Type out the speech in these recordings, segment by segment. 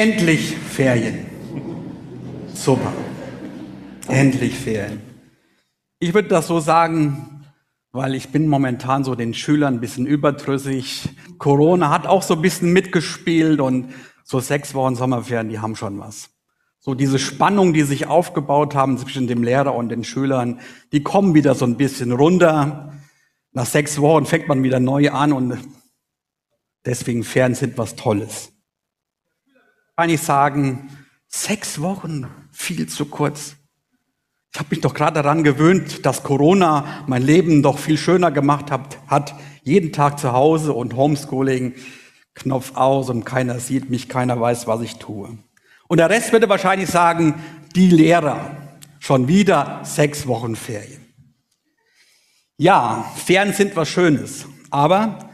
Endlich Ferien. Super. Endlich Ferien. Ich würde das so sagen, weil ich bin momentan so den Schülern ein bisschen überdrüssig. Corona hat auch so ein bisschen mitgespielt und so sechs Wochen Sommerferien, die haben schon was. So diese Spannung, die sich aufgebaut haben zwischen dem Lehrer und den Schülern, die kommen wieder so ein bisschen runter. Nach sechs Wochen fängt man wieder neu an und deswegen Ferien sind was Tolles kann ich sagen, sechs Wochen, viel zu kurz. Ich habe mich doch gerade daran gewöhnt, dass Corona mein Leben doch viel schöner gemacht hat, hat. Jeden Tag zu Hause und Homeschooling, Knopf aus und keiner sieht mich, keiner weiß, was ich tue. Und der Rest würde wahrscheinlich sagen, die Lehrer, schon wieder sechs Wochen Ferien. Ja, Ferien sind was Schönes, aber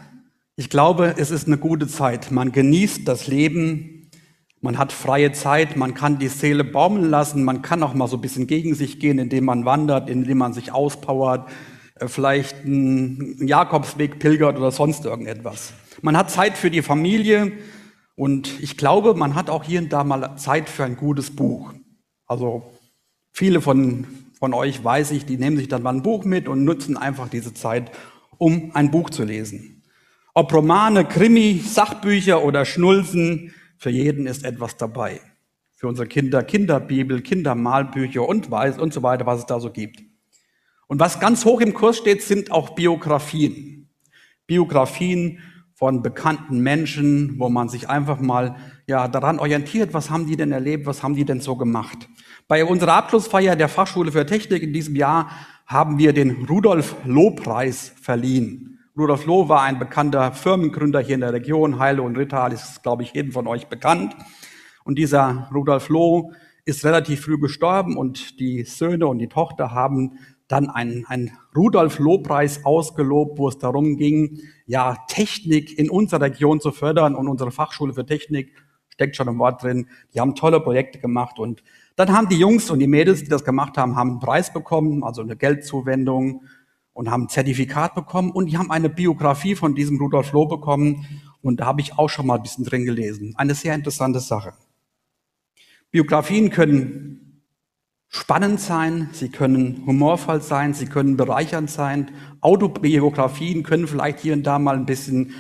ich glaube, es ist eine gute Zeit. Man genießt das Leben man hat freie Zeit, man kann die Seele baumeln lassen, man kann auch mal so ein bisschen gegen sich gehen, indem man wandert, indem man sich auspowert, äh, vielleicht einen Jakobsweg pilgert oder sonst irgendetwas. Man hat Zeit für die Familie und ich glaube, man hat auch hier und da mal Zeit für ein gutes Buch. Also viele von, von euch weiß ich, die nehmen sich dann mal ein Buch mit und nutzen einfach diese Zeit, um ein Buch zu lesen. Ob Romane, Krimi, Sachbücher oder Schnulzen, für jeden ist etwas dabei. Für unsere Kinder Kinderbibel, Kindermalbücher und weiß und so weiter, was es da so gibt. Und was ganz hoch im Kurs steht, sind auch Biografien. Biografien von bekannten Menschen, wo man sich einfach mal ja daran orientiert, was haben die denn erlebt, was haben die denn so gemacht. Bei unserer Abschlussfeier der Fachschule für Technik in diesem Jahr haben wir den Rudolf Loh Preis verliehen. Rudolf Loh war ein bekannter Firmengründer hier in der Region. Heile und Rittal ist, glaube ich, jedem von euch bekannt. Und dieser Rudolf Loh ist relativ früh gestorben und die Söhne und die Tochter haben dann einen, einen Rudolf-Loh-Preis ausgelobt, wo es darum ging, ja, Technik in unserer Region zu fördern und unsere Fachschule für Technik steckt schon im Wort drin. Die haben tolle Projekte gemacht und dann haben die Jungs und die Mädels, die das gemacht haben, haben einen Preis bekommen, also eine Geldzuwendung und haben ein Zertifikat bekommen und die haben eine Biografie von diesem Rudolf Loh bekommen und da habe ich auch schon mal ein bisschen drin gelesen. Eine sehr interessante Sache. Biografien können spannend sein, sie können humorvoll sein, sie können bereichernd sein. Autobiografien können vielleicht hier und da mal ein bisschen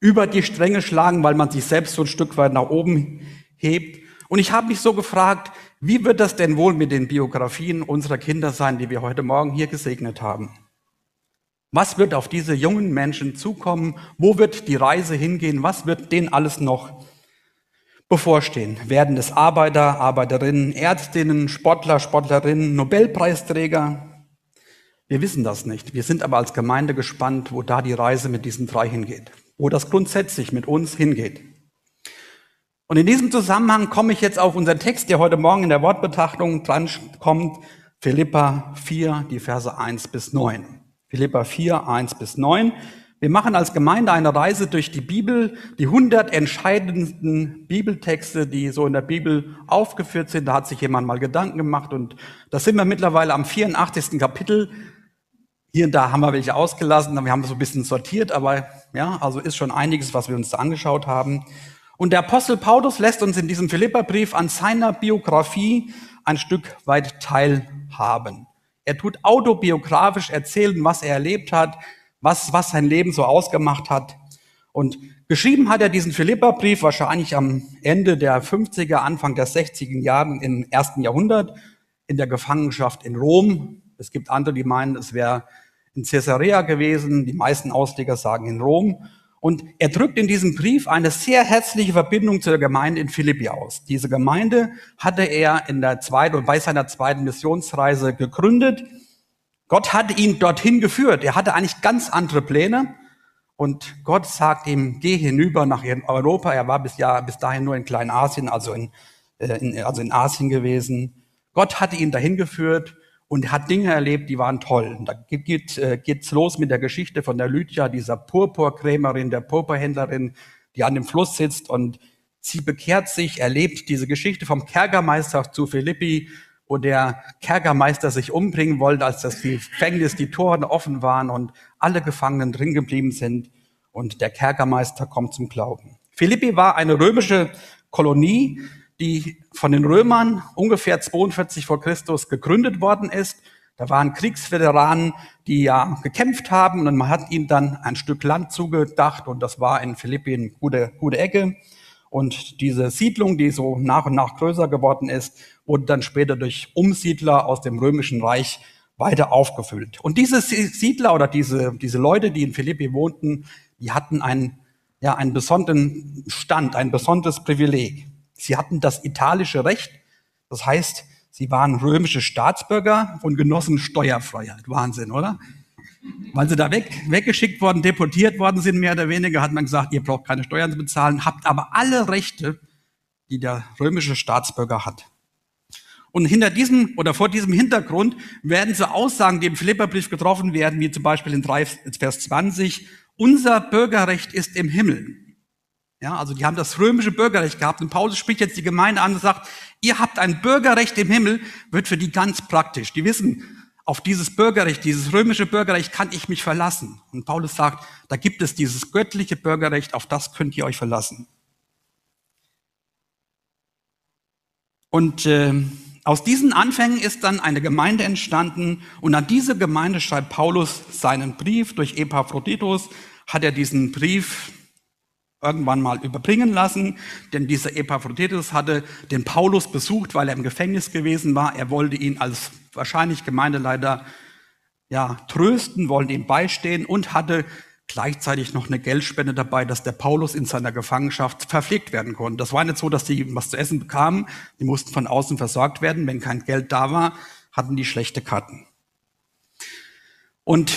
über die Stränge schlagen, weil man sich selbst so ein Stück weit nach oben hebt. Und ich habe mich so gefragt, wie wird das denn wohl mit den Biografien unserer Kinder sein, die wir heute Morgen hier gesegnet haben? Was wird auf diese jungen Menschen zukommen? Wo wird die Reise hingehen? Was wird denen alles noch bevorstehen? Werden es Arbeiter, Arbeiterinnen, Ärztinnen, Sportler, Sportlerinnen, Nobelpreisträger? Wir wissen das nicht. Wir sind aber als Gemeinde gespannt, wo da die Reise mit diesen drei hingeht, wo das grundsätzlich mit uns hingeht. Und in diesem Zusammenhang komme ich jetzt auf unseren Text, der heute Morgen in der Wortbetrachtung dran kommt, Philippa 4, die Verse 1 bis 9. Philippa 4, 1 bis 9. Wir machen als Gemeinde eine Reise durch die Bibel, die 100 entscheidendsten Bibeltexte, die so in der Bibel aufgeführt sind. Da hat sich jemand mal Gedanken gemacht und da sind wir mittlerweile am 84. Kapitel. Hier und da haben wir welche ausgelassen, wir haben so ein bisschen sortiert, aber ja, also ist schon einiges, was wir uns da angeschaut haben. Und der Apostel Paulus lässt uns in diesem Philipperbrief an seiner Biografie ein Stück weit teilhaben. Er tut autobiografisch erzählen, was er erlebt hat, was, was sein Leben so ausgemacht hat. Und geschrieben hat er diesen Philipperbrief wahrscheinlich am Ende der 50er, Anfang der 60er Jahren im ersten Jahrhundert in der Gefangenschaft in Rom. Es gibt andere, die meinen, es wäre in Caesarea gewesen. Die meisten Ausleger sagen in Rom. Und er drückt in diesem Brief eine sehr herzliche Verbindung zu der Gemeinde in Philippi aus. Diese Gemeinde hatte er in der zweiten und bei seiner zweiten Missionsreise gegründet. Gott hatte ihn dorthin geführt. Er hatte eigentlich ganz andere Pläne. Und Gott sagt ihm, geh hinüber nach Europa. Er war bis, ja, bis dahin nur in Kleinasien, also in, äh, in, also in Asien gewesen. Gott hatte ihn dahin geführt und hat Dinge erlebt, die waren toll. Da geht, äh, geht's los mit der Geschichte von der Lydia, dieser Purpurkrämerin, der Purpurhändlerin, die an dem Fluss sitzt und sie bekehrt sich, erlebt diese Geschichte vom Kerkermeister zu Philippi, wo der Kerkermeister sich umbringen wollte, als das Gefängnis, die Toren offen waren und alle Gefangenen drin geblieben sind und der Kerkermeister kommt zum Glauben. Philippi war eine römische Kolonie, die von den Römern ungefähr 42 vor Christus gegründet worden ist. Da waren Kriegsveteranen, die ja gekämpft haben und man hat ihnen dann ein Stück Land zugedacht und das war in Philippi eine gute, gute Ecke. Und diese Siedlung, die so nach und nach größer geworden ist, wurde dann später durch Umsiedler aus dem Römischen Reich weiter aufgefüllt. Und diese Siedler oder diese, diese Leute, die in Philippi wohnten, die hatten einen, ja, einen besonderen Stand, ein besonderes Privileg. Sie hatten das italische Recht. Das heißt, sie waren römische Staatsbürger und genossen Steuerfreiheit. Wahnsinn, oder? Weil sie da weg, weggeschickt worden, deportiert worden sind, mehr oder weniger, hat man gesagt, ihr braucht keine Steuern zu bezahlen, habt aber alle Rechte, die der römische Staatsbürger hat. Und hinter diesem oder vor diesem Hintergrund werden so Aussagen, die im Philipperbrief getroffen werden, wie zum Beispiel in 3, Vers 20, unser Bürgerrecht ist im Himmel. Ja, also die haben das römische Bürgerrecht gehabt und Paulus spricht jetzt die Gemeinde an und sagt, ihr habt ein Bürgerrecht im Himmel, wird für die ganz praktisch. Die wissen, auf dieses Bürgerrecht, dieses römische Bürgerrecht kann ich mich verlassen. Und Paulus sagt, da gibt es dieses göttliche Bürgerrecht, auf das könnt ihr euch verlassen. Und äh, aus diesen Anfängen ist dann eine Gemeinde entstanden und an diese Gemeinde schreibt Paulus seinen Brief. Durch Epaphroditus hat er diesen Brief irgendwann mal überbringen lassen, denn dieser Epaphroditus hatte den Paulus besucht, weil er im Gefängnis gewesen war. Er wollte ihn als wahrscheinlich Gemeindeleiter ja, trösten, wollte ihm beistehen und hatte gleichzeitig noch eine Geldspende dabei, dass der Paulus in seiner Gefangenschaft verpflegt werden konnte. Das war nicht so, dass die was zu essen bekamen, die mussten von außen versorgt werden. Wenn kein Geld da war, hatten die schlechte Karten. Und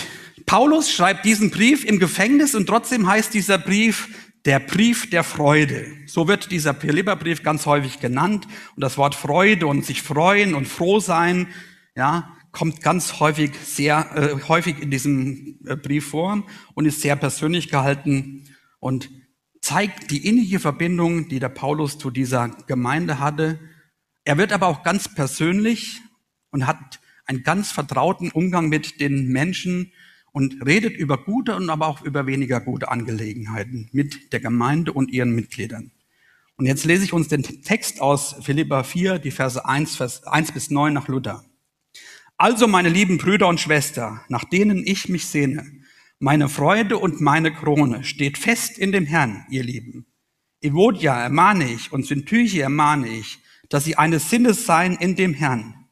Paulus schreibt diesen Brief im Gefängnis und trotzdem heißt dieser Brief der Brief der Freude. So wird dieser Philipperbrief ganz häufig genannt. Und das Wort Freude und sich freuen und froh sein, ja, kommt ganz häufig sehr äh, häufig in diesem äh, Brief vor und ist sehr persönlich gehalten und zeigt die innige Verbindung, die der Paulus zu dieser Gemeinde hatte. Er wird aber auch ganz persönlich und hat einen ganz vertrauten Umgang mit den Menschen und redet über gute und aber auch über weniger gute Angelegenheiten mit der Gemeinde und ihren Mitgliedern. Und jetzt lese ich uns den Text aus Philippa 4, die Verse 1, Vers 1 bis 9 nach Luther. Also, meine lieben Brüder und Schwestern, nach denen ich mich sehne, meine Freude und meine Krone steht fest in dem Herrn, ihr Lieben. Evodia ermahne ich und Syntyche ermahne ich, dass sie eines Sinnes seien in dem Herrn.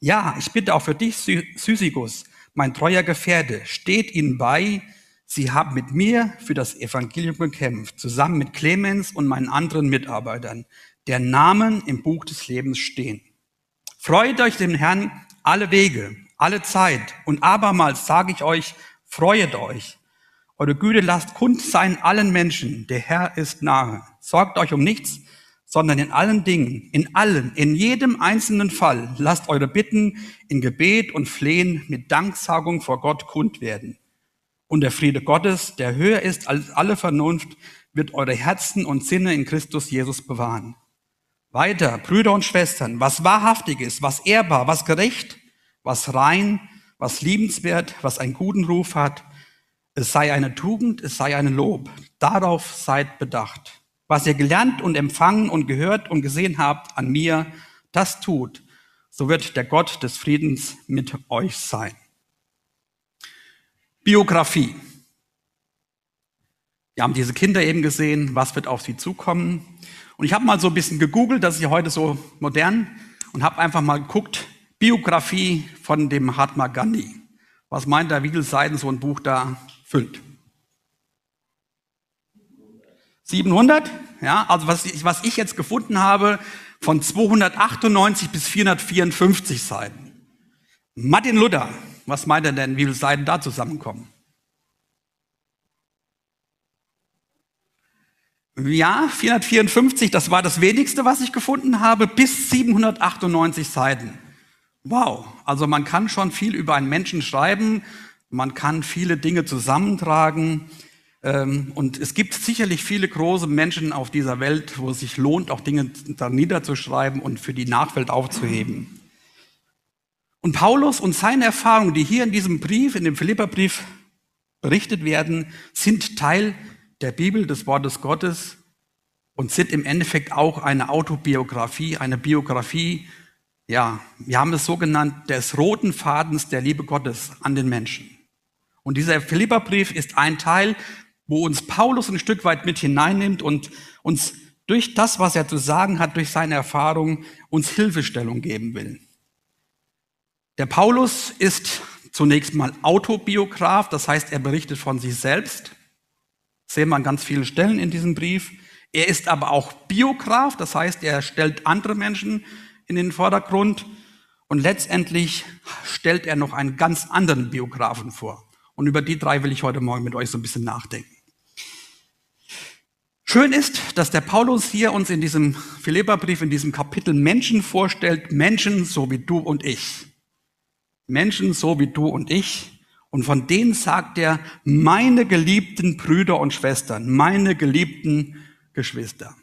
Ja, ich bitte auch für dich, Sysigus, mein treuer Gefährte, steht ihnen bei. Sie haben mit mir für das Evangelium gekämpft, zusammen mit Clemens und meinen anderen Mitarbeitern, deren Namen im Buch des Lebens stehen. Freut euch dem Herrn alle Wege, alle Zeit. Und abermals sage ich euch, freuet euch. Eure Güte lasst kund sein allen Menschen. Der Herr ist nahe. Sorgt euch um nichts, sondern in allen Dingen, in allen, in jedem einzelnen Fall, lasst eure Bitten in Gebet und Flehen mit Danksagung vor Gott kund werden. Und der Friede Gottes, der höher ist als alle Vernunft, wird eure Herzen und Sinne in Christus Jesus bewahren. Weiter, Brüder und Schwestern, was wahrhaftig ist, was ehrbar, was gerecht, was rein, was liebenswert, was einen guten Ruf hat, es sei eine Tugend, es sei ein Lob. Darauf seid bedacht. Was ihr gelernt und empfangen und gehört und gesehen habt an mir, das tut, so wird der Gott des Friedens mit euch sein. Biografie. Wir haben diese Kinder eben gesehen, was wird auf sie zukommen. Und ich habe mal so ein bisschen gegoogelt, das ist ja heute so modern, und habe einfach mal geguckt, Biografie von dem Mahatma Gandhi. Was meint er, wie viele Seiten so ein Buch da füllt? 700? Ja, also was ich, was ich jetzt gefunden habe, von 298 bis 454 Seiten. Martin Luther, was meint er denn, wie viele Seiten da zusammenkommen? Ja, 454, das war das wenigste, was ich gefunden habe, bis 798 Seiten. Wow, also man kann schon viel über einen Menschen schreiben, man kann viele Dinge zusammentragen. Ähm, und es gibt sicherlich viele große Menschen auf dieser Welt, wo es sich lohnt, auch Dinge da niederzuschreiben und für die Nachwelt aufzuheben. Und Paulus und seine Erfahrungen, die hier in diesem Brief, in dem Philipperbrief berichtet werden, sind Teil der Bibel des Wortes Gottes. und sind im Endeffekt auch eine Autobiografie, eine Biografie, ja, wir haben es so genannt, des roten Fadens der Liebe Gottes an den Menschen. Und dieser Philipperbrief ist ein Teil, wo uns Paulus ein Stück weit mit hineinnimmt und uns durch das, was er zu sagen hat, durch seine Erfahrung, uns Hilfestellung geben will. Der Paulus ist zunächst mal Autobiograf, das heißt, er berichtet von sich selbst. Das sehen wir an ganz vielen Stellen in diesem Brief. Er ist aber auch Biograf, das heißt, er stellt andere Menschen in den Vordergrund und letztendlich stellt er noch einen ganz anderen Biografen vor. Und über die drei will ich heute Morgen mit euch so ein bisschen nachdenken. Schön ist, dass der Paulus hier uns in diesem Philipperbrief, in diesem Kapitel Menschen vorstellt, Menschen so wie du und ich. Menschen so wie du und ich. Und von denen sagt er, meine geliebten Brüder und Schwestern, meine geliebten Geschwister.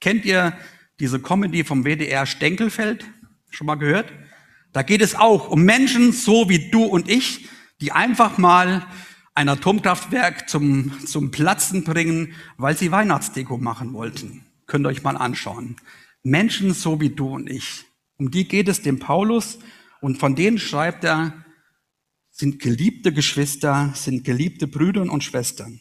Kennt ihr diese Comedy vom WDR Stenkelfeld? Schon mal gehört? Da geht es auch um Menschen so wie du und ich, die einfach mal ein Atomkraftwerk zum, zum Platzen bringen, weil sie Weihnachtsdeko machen wollten. Könnt ihr euch mal anschauen. Menschen so wie du und ich. Um die geht es dem Paulus und von denen schreibt er, sind geliebte Geschwister, sind geliebte Brüder und Schwestern.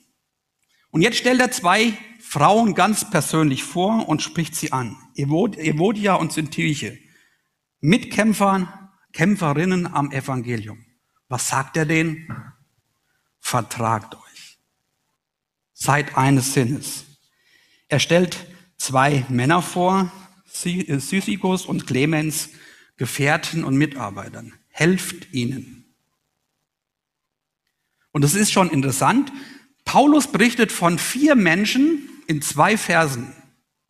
Und jetzt stellt er zwei Frauen ganz persönlich vor und spricht sie an. Evodia und Syntyche. Mitkämpfer, Kämpferinnen am Evangelium. Was sagt er denen? Vertragt euch. Seid eines Sinnes. Er stellt zwei Männer vor, äh, Sysigus und Clemens, Gefährten und Mitarbeitern. Helft ihnen. Und es ist schon interessant, Paulus berichtet von vier Menschen in zwei Versen.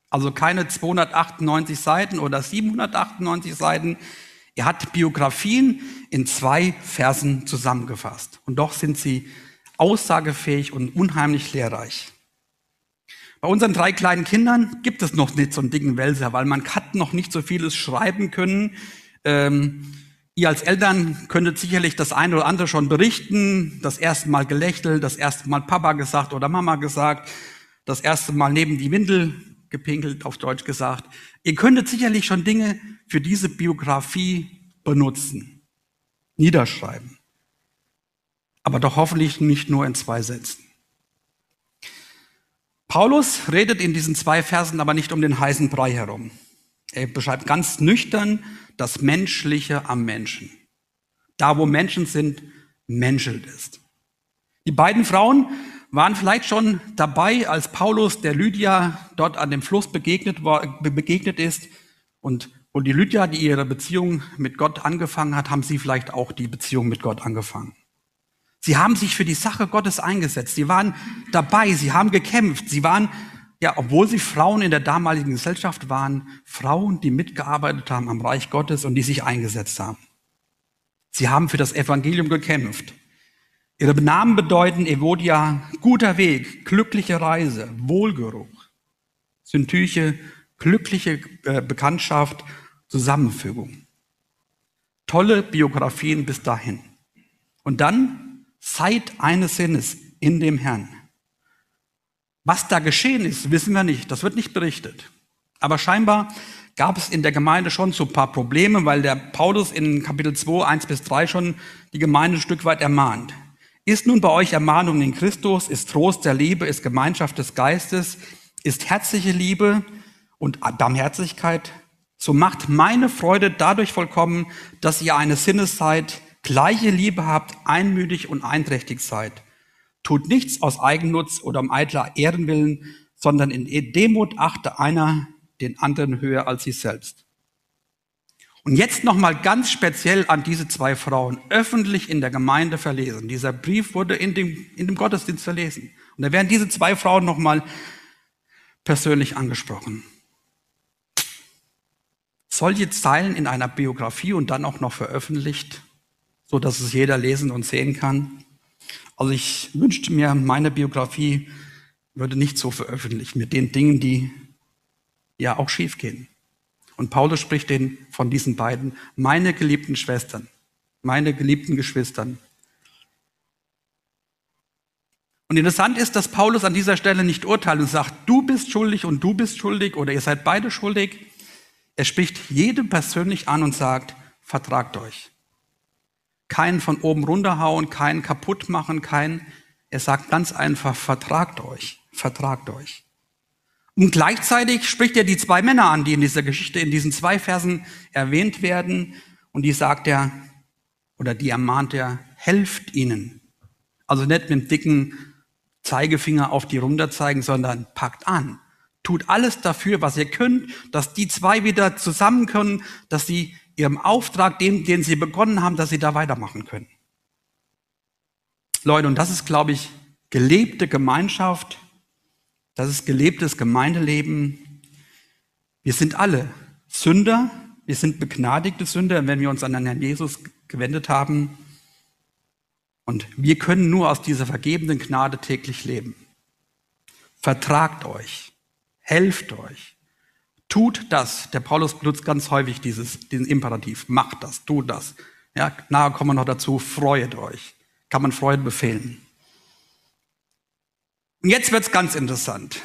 Also keine 298 Seiten oder 798 Seiten. Er hat Biografien in zwei Versen zusammengefasst. Und doch sind sie aussagefähig und unheimlich lehrreich. Bei unseren drei kleinen Kindern gibt es noch nicht so einen dicken Wälzer, weil man hat noch nicht so vieles schreiben können. Ähm, ihr als Eltern könntet sicherlich das eine oder andere schon berichten. Das erste Mal gelächelt, das erste Mal Papa gesagt oder Mama gesagt, das erste Mal neben die Windel gepinkelt, auf Deutsch gesagt. Ihr könntet sicherlich schon Dinge für diese Biografie benutzen, niederschreiben aber doch hoffentlich nicht nur in zwei Sätzen. Paulus redet in diesen zwei Versen aber nicht um den heißen Brei herum. Er beschreibt ganz nüchtern das Menschliche am Menschen. Da, wo Menschen sind, menschelt ist. Die beiden Frauen waren vielleicht schon dabei, als Paulus der Lydia dort an dem Fluss begegnet, war, begegnet ist. Und wo die Lydia, die ihre Beziehung mit Gott angefangen hat, haben sie vielleicht auch die Beziehung mit Gott angefangen. Sie haben sich für die Sache Gottes eingesetzt. Sie waren dabei. Sie haben gekämpft. Sie waren, ja, obwohl sie Frauen in der damaligen Gesellschaft waren, Frauen, die mitgearbeitet haben am Reich Gottes und die sich eingesetzt haben. Sie haben für das Evangelium gekämpft. Ihre Namen bedeuten Evodia, guter Weg, glückliche Reise, Wohlgeruch. Syntyche, glückliche äh, Bekanntschaft, Zusammenfügung. Tolle Biografien bis dahin. Und dann Seid eines Sinnes in dem Herrn. Was da geschehen ist, wissen wir nicht. Das wird nicht berichtet. Aber scheinbar gab es in der Gemeinde schon so ein paar Probleme, weil der Paulus in Kapitel 2, 1 bis 3 schon die Gemeinde ein Stück weit ermahnt. Ist nun bei euch Ermahnung in Christus, ist Trost der Liebe, ist Gemeinschaft des Geistes, ist herzliche Liebe und Barmherzigkeit, so macht meine Freude dadurch vollkommen, dass ihr eines Sinnes seid, gleiche Liebe habt, einmütig und einträchtig seid. Tut nichts aus Eigennutz oder um eitler Ehrenwillen, sondern in Demut achte einer den anderen höher als sich selbst. Und jetzt nochmal ganz speziell an diese zwei Frauen, öffentlich in der Gemeinde verlesen. Dieser Brief wurde in dem, in dem Gottesdienst verlesen. Und da werden diese zwei Frauen nochmal persönlich angesprochen. Solche Zeilen in einer Biografie und dann auch noch veröffentlicht, so dass es jeder lesen und sehen kann. Also ich wünschte mir, meine Biografie würde nicht so veröffentlicht mit den Dingen, die ja auch schief gehen. Und Paulus spricht den von diesen beiden, meine geliebten Schwestern, meine geliebten Geschwistern. Und interessant ist, dass Paulus an dieser Stelle nicht urteilt und sagt, du bist schuldig und du bist schuldig oder ihr seid beide schuldig. Er spricht jedem persönlich an und sagt, vertragt euch. Keinen von oben runterhauen, keinen kaputt machen, kein, er sagt ganz einfach, vertragt euch, vertragt euch. Und gleichzeitig spricht er die zwei Männer an, die in dieser Geschichte, in diesen zwei Versen erwähnt werden. Und die sagt er, oder die ermahnt er, helft ihnen. Also nicht mit dem dicken Zeigefinger auf die runter zeigen, sondern packt an. Tut alles dafür, was ihr könnt, dass die zwei wieder zusammen können, dass sie ihrem Auftrag, den, den sie begonnen haben, dass sie da weitermachen können. Leute, und das ist, glaube ich, gelebte Gemeinschaft, das ist gelebtes Gemeindeleben. Wir sind alle Sünder, wir sind begnadigte Sünder, wenn wir uns an den Herrn Jesus gewendet haben. Und wir können nur aus dieser vergebenden Gnade täglich leben. Vertragt euch, helft euch, tut das. Der Paulus benutzt ganz häufig dieses, diesen Imperativ. Macht das, tut das. Ja, nahe kommen wir noch dazu, freut euch. Kann man Freude befehlen. Und jetzt wird's ganz interessant.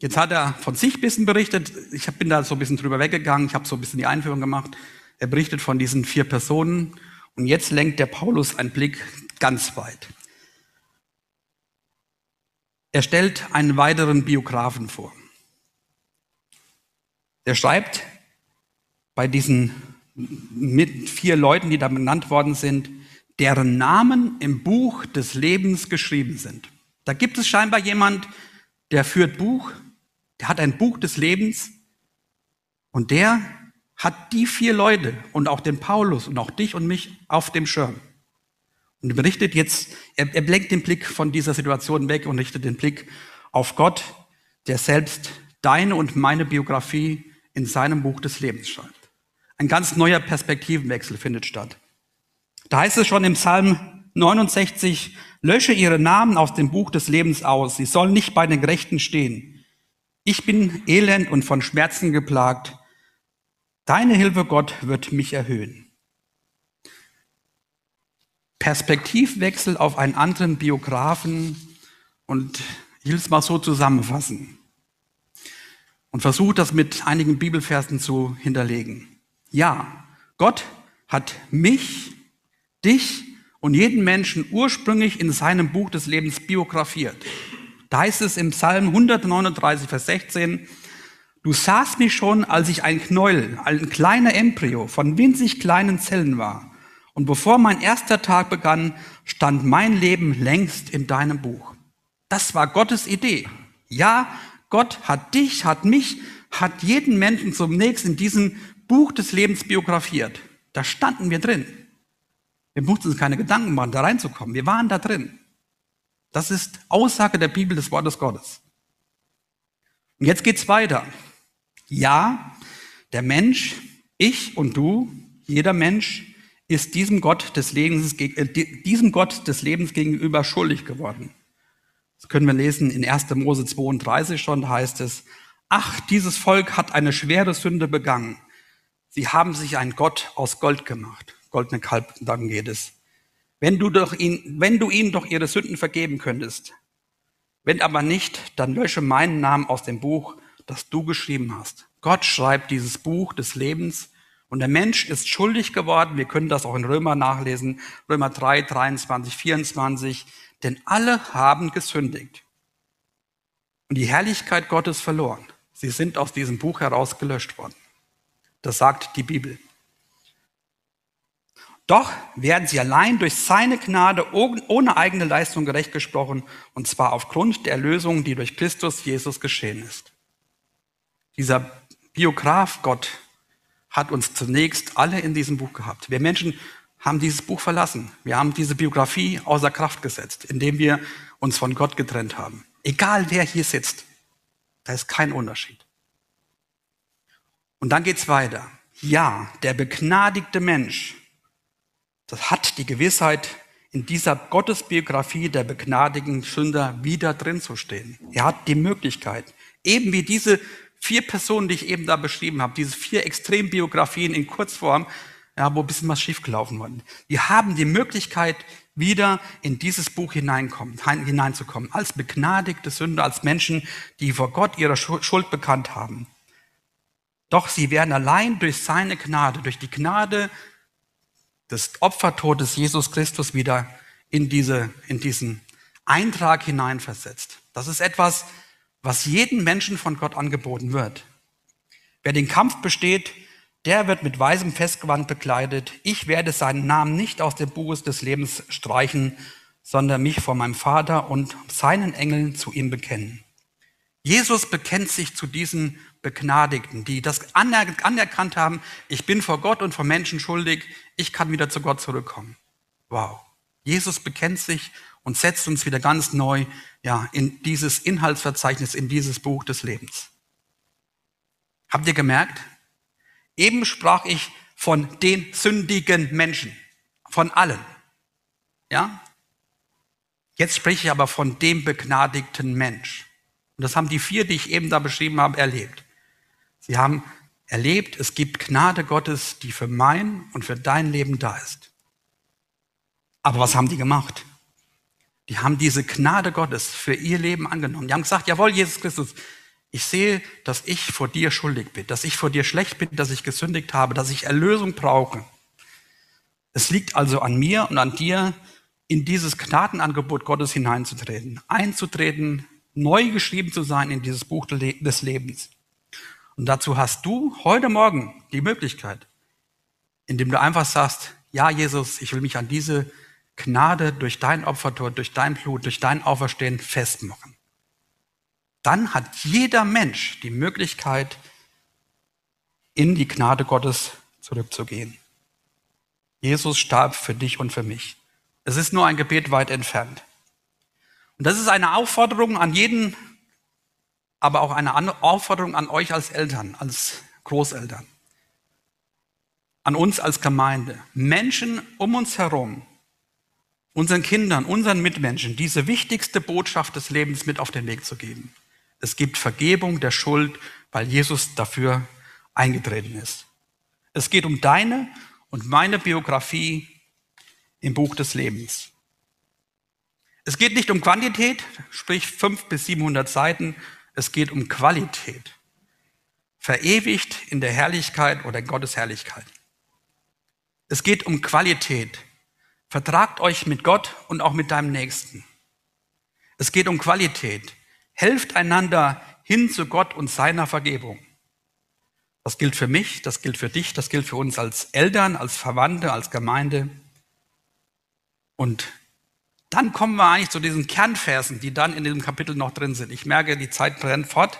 Jetzt hat er von sich ein bisschen berichtet. Ich bin da so ein bisschen drüber weggegangen. Ich habe so ein bisschen die Einführung gemacht. Er berichtet von diesen vier Personen. Und jetzt lenkt der Paulus einen Blick ganz weit. Er stellt einen weiteren Biografen vor. Er schreibt bei diesen mit vier Leuten, die da benannt worden sind, deren Namen im Buch des Lebens geschrieben sind. Da gibt es scheinbar jemand, der führt Buch der hat ein Buch des Lebens und der hat die vier Leute und auch den Paulus und auch dich und mich auf dem Schirm. Und berichtet jetzt, er, er blenkt den Blick von dieser Situation weg und richtet den Blick auf Gott, der selbst deine und meine Biografie in seinem Buch des Lebens schreibt. Ein ganz neuer Perspektivenwechsel findet statt. Da heißt es schon im Psalm 69, lösche ihre Namen aus dem Buch des Lebens aus, sie sollen nicht bei den Gerechten stehen. Ich bin elend und von Schmerzen geplagt. Deine Hilfe, Gott, wird mich erhöhen. Perspektivwechsel auf einen anderen Biografen und ich will es mal so zusammenfassen und versuche das mit einigen Bibelversen zu hinterlegen. Ja, Gott hat mich, dich und jeden Menschen ursprünglich in seinem Buch des Lebens biografiert. Da heißt es im Psalm 139, Vers 16, Du sahst mich schon, als ich ein Knäuel, ein kleiner Embryo von winzig kleinen Zellen war. Und bevor mein erster Tag begann, stand mein Leben längst in deinem Buch. Das war Gottes Idee. Ja, Gott hat dich, hat mich, hat jeden Menschen zunächst in diesem Buch des Lebens biografiert. Da standen wir drin. Wir mussten uns keine Gedanken machen, da reinzukommen. Wir waren da drin. Das ist Aussage der Bibel des Wortes Gottes. Und jetzt geht's weiter. Ja, der Mensch, ich und du, jeder Mensch ist diesem Gott des Lebens, äh, diesem Gott des Lebens gegenüber schuldig geworden. Das können wir lesen in 1. Mose 32 schon, heißt es, ach, dieses Volk hat eine schwere Sünde begangen. Sie haben sich einen Gott aus Gold gemacht. Goldene Kalb, dann geht es. Wenn du, doch ihn, wenn du ihnen doch ihre Sünden vergeben könntest. Wenn aber nicht, dann lösche meinen Namen aus dem Buch, das du geschrieben hast. Gott schreibt dieses Buch des Lebens und der Mensch ist schuldig geworden. Wir können das auch in Römer nachlesen. Römer 3, 23, 24. Denn alle haben gesündigt und die Herrlichkeit Gottes verloren. Sie sind aus diesem Buch heraus gelöscht worden. Das sagt die Bibel. Doch werden sie allein durch seine Gnade ohne eigene Leistung gerecht gesprochen, und zwar aufgrund der Erlösung, die durch Christus Jesus geschehen ist. Dieser Biograf Gott hat uns zunächst alle in diesem Buch gehabt. Wir Menschen haben dieses Buch verlassen. Wir haben diese Biografie außer Kraft gesetzt, indem wir uns von Gott getrennt haben. Egal wer hier sitzt, da ist kein Unterschied. Und dann geht's weiter. Ja, der begnadigte Mensch das hat die Gewissheit, in dieser Gottesbiografie der begnadigen Sünder wieder drin zu stehen. Er hat die Möglichkeit, eben wie diese vier Personen, die ich eben da beschrieben habe, diese vier Extrembiografien in Kurzform, ja, wo ein bisschen was schiefgelaufen war. Wir haben die Möglichkeit, wieder in dieses Buch hineinkommen, hineinzukommen, als begnadigte Sünder, als Menschen, die vor Gott ihre Schuld bekannt haben. Doch sie werden allein durch seine Gnade, durch die Gnade des Opfertodes Jesus Christus wieder in, diese, in diesen Eintrag hineinversetzt. Das ist etwas, was jedem Menschen von Gott angeboten wird. Wer den Kampf besteht, der wird mit weißem Festgewand bekleidet. Ich werde seinen Namen nicht aus dem Buch des Lebens streichen, sondern mich vor meinem Vater und seinen Engeln zu ihm bekennen. Jesus bekennt sich zu diesen Begnadigten, die das anerkannt haben, ich bin vor Gott und vor Menschen schuldig, ich kann wieder zu Gott zurückkommen. Wow. Jesus bekennt sich und setzt uns wieder ganz neu ja, in dieses Inhaltsverzeichnis, in dieses Buch des Lebens. Habt ihr gemerkt? Eben sprach ich von den sündigen Menschen, von allen. Ja? Jetzt spreche ich aber von dem begnadigten Mensch. Und das haben die vier, die ich eben da beschrieben habe, erlebt. Sie haben erlebt, es gibt Gnade Gottes, die für mein und für dein Leben da ist. Aber was haben die gemacht? Die haben diese Gnade Gottes für ihr Leben angenommen. Die haben gesagt, jawohl, Jesus Christus, ich sehe, dass ich vor dir schuldig bin, dass ich vor dir schlecht bin, dass ich gesündigt habe, dass ich Erlösung brauche. Es liegt also an mir und an dir, in dieses Gnadenangebot Gottes hineinzutreten, einzutreten, neu geschrieben zu sein in dieses Buch des Lebens. Und dazu hast du heute Morgen die Möglichkeit, indem du einfach sagst, ja Jesus, ich will mich an diese Gnade durch dein Opfertor, durch dein Blut, durch dein Auferstehen festmachen dann hat jeder Mensch die Möglichkeit, in die Gnade Gottes zurückzugehen. Jesus starb für dich und für mich. Es ist nur ein Gebet weit entfernt. Und das ist eine Aufforderung an jeden, aber auch eine Aufforderung an euch als Eltern, als Großeltern, an uns als Gemeinde, Menschen um uns herum, unseren Kindern, unseren Mitmenschen, diese wichtigste Botschaft des Lebens mit auf den Weg zu geben. Es gibt Vergebung der Schuld, weil Jesus dafür eingetreten ist. Es geht um deine und meine Biografie im Buch des Lebens. Es geht nicht um Quantität, sprich fünf bis 700 Seiten. Es geht um Qualität. Verewigt in der Herrlichkeit oder Gottes Herrlichkeit. Es geht um Qualität. Vertragt euch mit Gott und auch mit deinem Nächsten. Es geht um Qualität. Helft einander hin zu Gott und seiner Vergebung. Das gilt für mich, das gilt für dich, das gilt für uns als Eltern, als Verwandte, als Gemeinde. Und dann kommen wir eigentlich zu diesen Kernversen, die dann in diesem Kapitel noch drin sind. Ich merke, die Zeit brennt fort.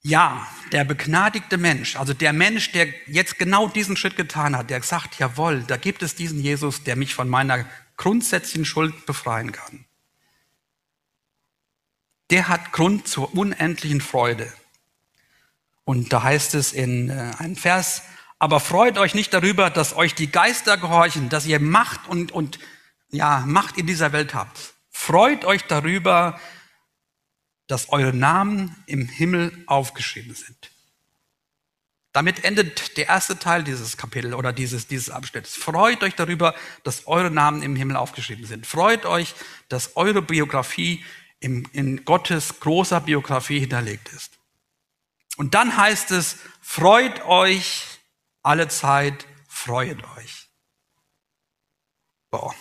Ja, der begnadigte Mensch, also der Mensch, der jetzt genau diesen Schritt getan hat, der sagt, jawohl, da gibt es diesen Jesus, der mich von meiner grundsätzlichen Schuld befreien kann der hat Grund zur unendlichen Freude. Und da heißt es in äh, einem Vers, aber freut euch nicht darüber, dass euch die Geister gehorchen, dass ihr Macht und, und ja, Macht in dieser Welt habt. Freut euch darüber, dass eure Namen im Himmel aufgeschrieben sind. Damit endet der erste Teil dieses Kapitels oder dieses, dieses Abschnitts. Freut euch darüber, dass eure Namen im Himmel aufgeschrieben sind. Freut euch, dass eure Biografie in, Gottes großer Biografie hinterlegt ist. Und dann heißt es, freut euch alle Zeit, freut euch. Boah.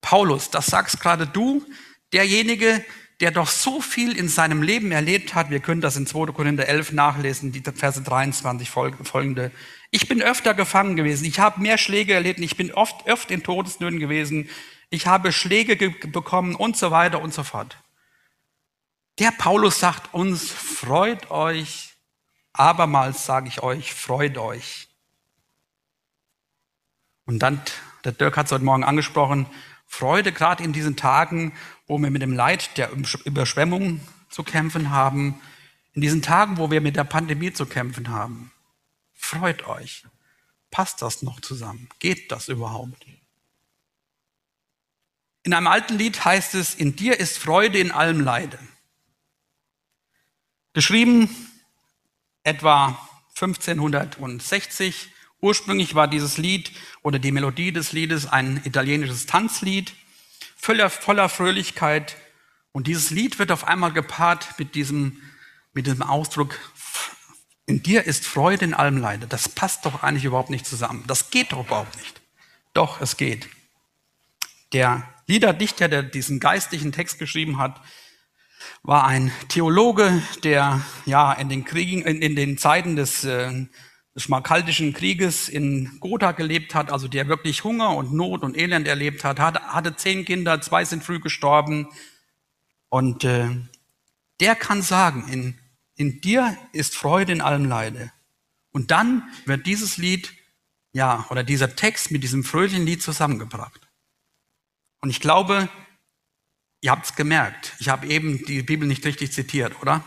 Paulus, das sagst gerade du, derjenige, der doch so viel in seinem Leben erlebt hat. Wir können das in 2. Korinther 11 nachlesen, die Verse 23 folgende. Ich bin öfter gefangen gewesen. Ich habe mehr Schläge erlebt. Ich bin oft, oft in Todesnöten gewesen ich habe Schläge bekommen und so weiter und so fort. Der Paulus sagt uns, freut euch, abermals sage ich euch, freut euch. Und dann, der Dirk hat es heute Morgen angesprochen, Freude gerade in diesen Tagen, wo wir mit dem Leid der Überschwemmung zu kämpfen haben, in diesen Tagen, wo wir mit der Pandemie zu kämpfen haben. Freut euch. Passt das noch zusammen? Geht das überhaupt? In einem alten Lied heißt es, in dir ist Freude in allem Leide. Geschrieben etwa 1560 Ursprünglich war dieses Lied oder die Melodie des Liedes ein italienisches Tanzlied, voller, voller Fröhlichkeit. Und dieses Lied wird auf einmal gepaart mit diesem, mit diesem Ausdruck, in dir ist Freude in allem Leide. Das passt doch eigentlich überhaupt nicht zusammen. Das geht doch überhaupt nicht. Doch, es geht. Der Liederdichter, der diesen geistlichen Text geschrieben hat, war ein Theologe, der ja in den Kriegen, in, in den Zeiten des, äh, des schmalkaldischen Krieges in Gotha gelebt hat, also der wirklich Hunger und Not und Elend erlebt hat, hatte, hatte zehn Kinder, zwei sind früh gestorben. Und äh, der kann sagen, in, in dir ist Freude in allem Leide. Und dann wird dieses Lied, ja, oder dieser Text mit diesem fröhlichen Lied zusammengebracht. Und ich glaube, ihr habt es gemerkt, ich habe eben die Bibel nicht richtig zitiert, oder?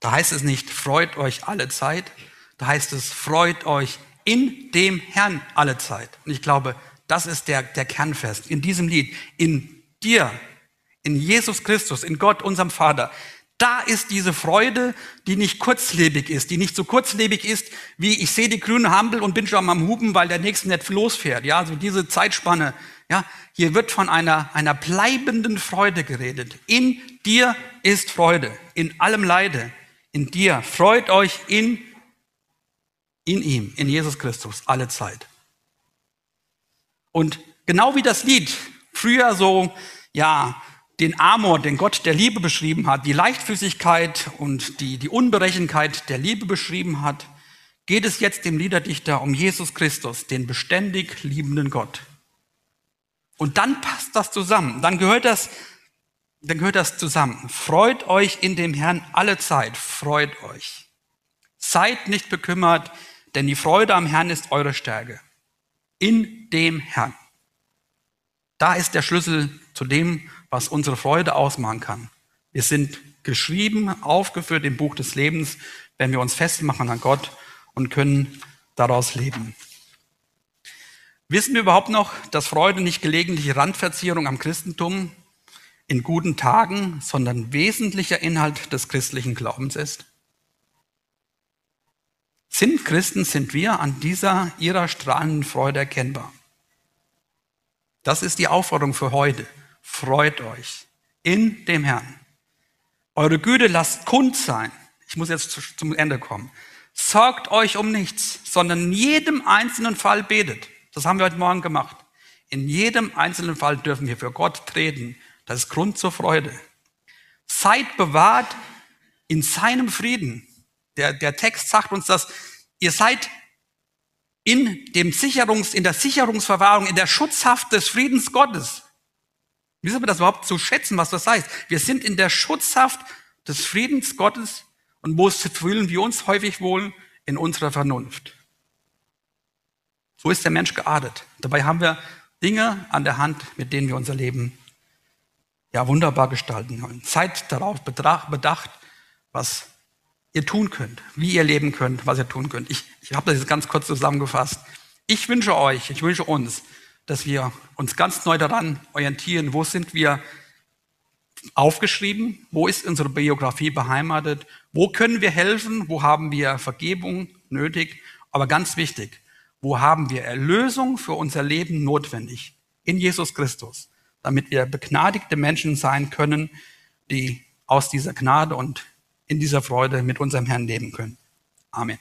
Da heißt es nicht, freut euch alle Zeit, da heißt es, freut euch in dem Herrn alle Zeit. Und ich glaube, das ist der, der Kernfest in diesem Lied. In dir, in Jesus Christus, in Gott, unserem Vater, da ist diese Freude, die nicht kurzlebig ist, die nicht so kurzlebig ist, wie ich sehe die grüne Hampel und bin schon am Hupen, weil der nächste nicht losfährt. Ja, so diese Zeitspanne. Ja, hier wird von einer, einer bleibenden Freude geredet. In dir ist Freude, in allem Leide. In dir. Freut euch in, in ihm, in Jesus Christus, alle Zeit. Und genau wie das Lied früher so, ja, den Amor, den Gott der Liebe beschrieben hat, die Leichtfüßigkeit und die, die Unberechenheit der Liebe beschrieben hat, geht es jetzt dem Liederdichter um Jesus Christus, den beständig liebenden Gott. Und dann passt das zusammen. Dann gehört das, dann gehört das zusammen. Freut euch in dem Herrn alle Zeit. Freut euch. Seid nicht bekümmert, denn die Freude am Herrn ist eure Stärke. In dem Herrn. Da ist der Schlüssel zu dem, was unsere Freude ausmachen kann. Wir sind geschrieben, aufgeführt im Buch des Lebens, wenn wir uns festmachen an Gott und können daraus leben. Wissen wir überhaupt noch, dass Freude nicht gelegentliche Randverzierung am Christentum in guten Tagen, sondern wesentlicher Inhalt des christlichen Glaubens ist? Sind Christen, sind wir an dieser ihrer strahlenden Freude erkennbar? Das ist die Aufforderung für heute freut euch in dem Herrn. Eure Güte lasst kund sein. Ich muss jetzt zum Ende kommen. Sorgt euch um nichts, sondern in jedem einzelnen Fall betet. Das haben wir heute Morgen gemacht. In jedem einzelnen Fall dürfen wir für Gott treten. Das ist Grund zur Freude. Seid bewahrt in seinem Frieden. Der, der Text sagt uns, dass ihr seid in dem Sicherungs, in der Sicherungsverwahrung, in der Schutzhaft des Friedens Gottes. Soll man das überhaupt zu schätzen, was das heißt? Wir sind in der Schutzhaft des Friedens Gottes und wo fühlen wir uns häufig wohl? In unserer Vernunft. So ist der Mensch geartet. Dabei haben wir Dinge an der Hand, mit denen wir unser Leben ja wunderbar gestalten können. Seid darauf bedacht, was ihr tun könnt, wie ihr leben könnt, was ihr tun könnt. Ich, ich habe das jetzt ganz kurz zusammengefasst. Ich wünsche euch, ich wünsche uns, dass wir uns ganz neu daran orientieren, wo sind wir aufgeschrieben, wo ist unsere Biografie beheimatet, wo können wir helfen, wo haben wir Vergebung nötig, aber ganz wichtig, wo haben wir Erlösung für unser Leben notwendig in Jesus Christus, damit wir begnadigte Menschen sein können, die aus dieser Gnade und in dieser Freude mit unserem Herrn leben können. Amen.